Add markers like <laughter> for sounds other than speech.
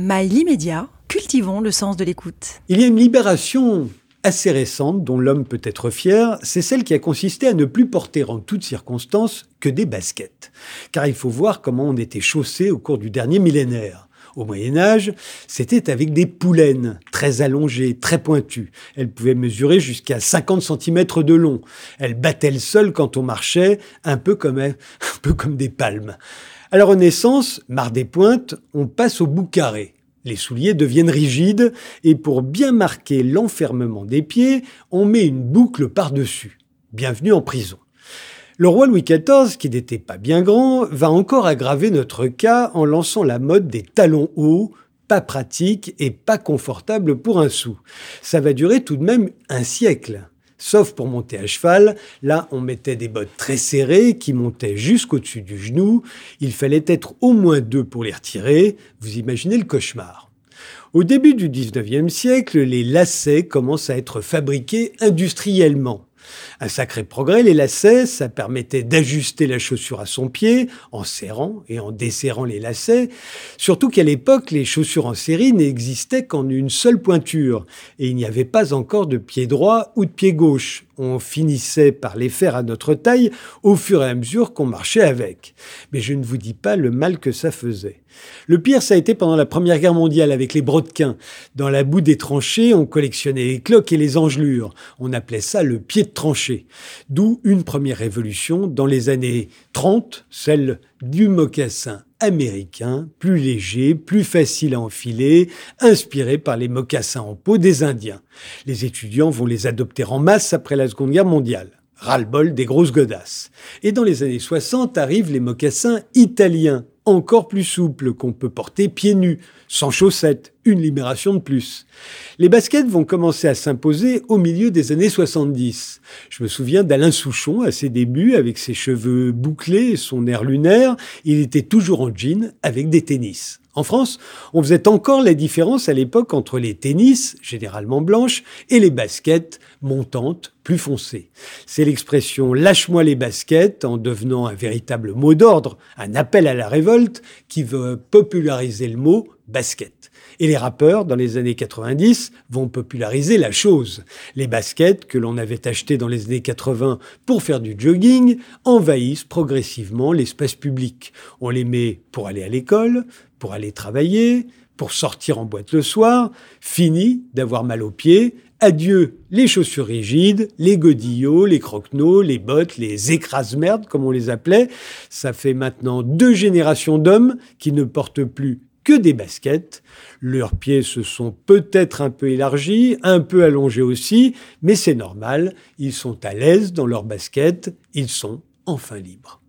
Mail immédiat, cultivons le sens de l'écoute. Il y a une libération assez récente dont l'homme peut être fier, c'est celle qui a consisté à ne plus porter en toutes circonstances que des baskets. Car il faut voir comment on était chaussé au cours du dernier millénaire. Au Moyen Âge, c'était avec des poulaines très allongées, très pointues. Elles pouvaient mesurer jusqu'à 50 cm de long. Elles battaient le sol quand on marchait, un peu comme, <laughs> un peu comme des palmes. À la Renaissance, marre des pointes, on passe au bout carré. Les souliers deviennent rigides et pour bien marquer l'enfermement des pieds, on met une boucle par-dessus. Bienvenue en prison. Le roi Louis XIV, qui n'était pas bien grand, va encore aggraver notre cas en lançant la mode des talons hauts, pas pratiques et pas confortables pour un sou. Ça va durer tout de même un siècle sauf pour monter à cheval. Là, on mettait des bottes très serrées qui montaient jusqu'au-dessus du genou. Il fallait être au moins deux pour les retirer. Vous imaginez le cauchemar. Au début du 19e siècle, les lacets commencent à être fabriqués industriellement. Un sacré progrès, les lacets, ça permettait d'ajuster la chaussure à son pied en serrant et en desserrant les lacets. Surtout qu'à l'époque, les chaussures en série n'existaient qu'en une seule pointure et il n'y avait pas encore de pied droit ou de pied gauche on finissait par les faire à notre taille au fur et à mesure qu'on marchait avec. Mais je ne vous dis pas le mal que ça faisait. Le pire, ça a été pendant la Première Guerre mondiale avec les brodequins. Dans la boue des tranchées, on collectionnait les cloques et les engelures. On appelait ça le pied de. D'où une première révolution dans les années 30, celle du mocassin américain, plus léger, plus facile à enfiler, inspiré par les mocassins en peau des Indiens. Les étudiants vont les adopter en masse après la Seconde Guerre mondiale. Ras-le-bol des grosses godasses. Et dans les années 60 arrivent les mocassins italiens, encore plus souples, qu'on peut porter pieds nus, sans chaussettes, une libération de plus. Les baskets vont commencer à s'imposer au milieu des années 70. Je me souviens d'Alain Souchon à ses débuts, avec ses cheveux bouclés et son air lunaire. Il était toujours en jean avec des tennis. En France, on faisait encore la différence à l'époque entre les tennis, généralement blanches, et les baskets montantes, plus foncées. C'est l'expression lâche-moi les baskets en devenant un véritable mot d'ordre, un appel à la révolte qui veut populariser le mot basket. Et les rappeurs, dans les années 90, vont populariser la chose. Les baskets que l'on avait achetées dans les années 80 pour faire du jogging envahissent progressivement l'espace public. On les met pour aller à l'école, pour aller travailler, pour sortir en boîte le soir. Fini d'avoir mal aux pieds. Adieu les chaussures rigides, les godillots, les croquenots, les bottes, les écrase-merdes, comme on les appelait. Ça fait maintenant deux générations d'hommes qui ne portent plus que des baskets. Leurs pieds se sont peut-être un peu élargis, un peu allongés aussi, mais c'est normal, ils sont à l'aise dans leurs baskets, ils sont enfin libres.